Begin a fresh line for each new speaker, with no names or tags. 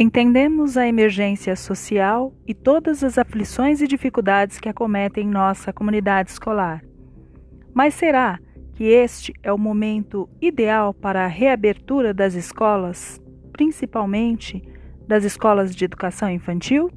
Entendemos a emergência social e todas as aflições e dificuldades que acometem nossa comunidade escolar. Mas será que este é o momento ideal para a reabertura das escolas, principalmente das escolas de educação infantil?